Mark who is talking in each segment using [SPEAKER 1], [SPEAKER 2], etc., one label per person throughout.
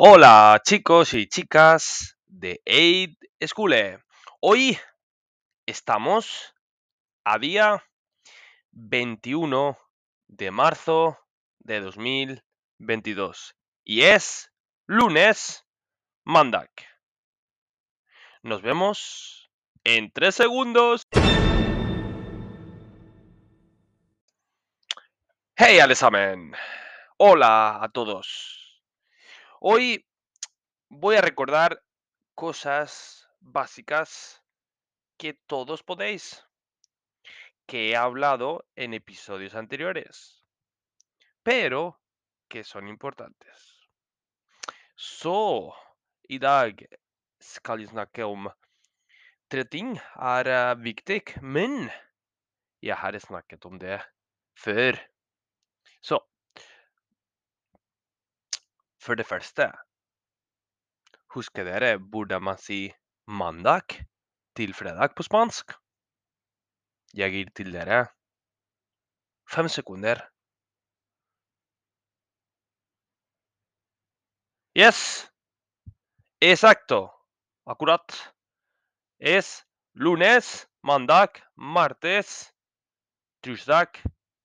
[SPEAKER 1] Hola chicos y chicas de Aid School. Hoy estamos a día 21 de marzo de 2022 y es lunes Mandak. Nos vemos en tres segundos. Hey allesamen. Hola a todos. Hoy voy a recordar cosas básicas que todos podéis, que he hablado en episodios anteriores, pero que son importantes. Så i dag skal vi snakke om tre ting er eh, viktig, men jeg har snakket om det før. Så for det første Husker dere hvordan man sier mandag til fredag på spansk? Fem sekunder. Yes! Exacto! Akkurat. Es lunes, mandag, martes, tirsdag,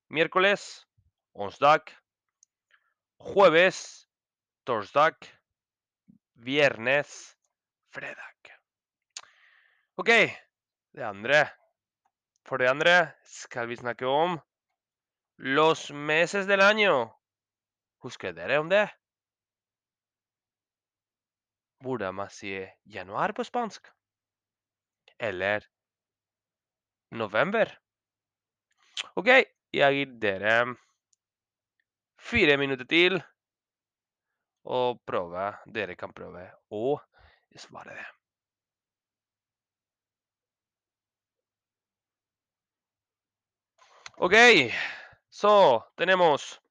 [SPEAKER 1] miércoles, onsdag, jueves, torsdag, viernes, fredag. OK, det andre For det andre skal vi snakke om los meses del año. Husker dere om det? Hvordan man sier januar på spansk? Eller november? OK, jeg gir dere fire minutter til og prøve. Dere kan prøve å svare det. Ok, so tenemos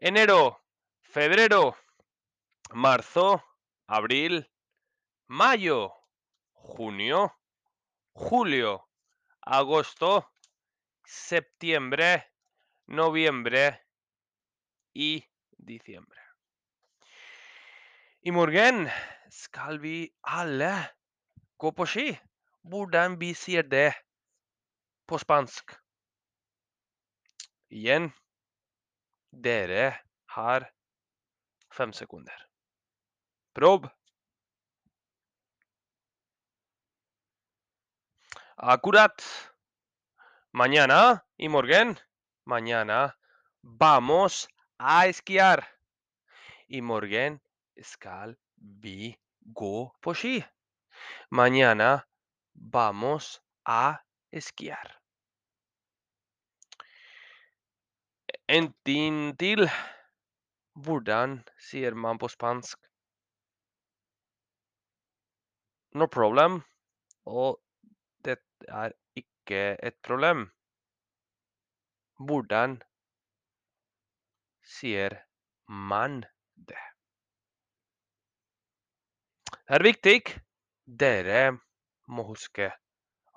[SPEAKER 1] enero, febrero, marzo, abril, mayo, junio, julio, agosto, septiembre, noviembre y diciembre. I morgen skal vi alle gå på ski. Hvordan vi sier det på spansk? Igjen dere har fem sekunder. Prøv. Akkurat. Mañana i morgen. Mañana vamos a esquiar. I morgen skal vi gå på ski. Mañana vamos a esquiar. En ting til. Hvordan sier man på spansk? No problem. Og dette er ikke et problem. Hvordan sier man? Det er viktig. Dere må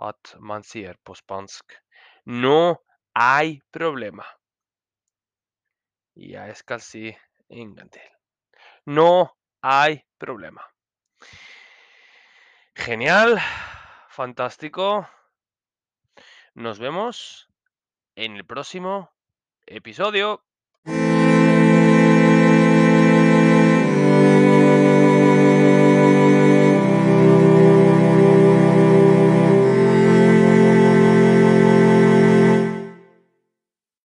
[SPEAKER 1] at man sier på spansk No hay problema. Jeg skal si en. No hay problema. Genial. Fantástico. Nos vemos en el próximo episodio.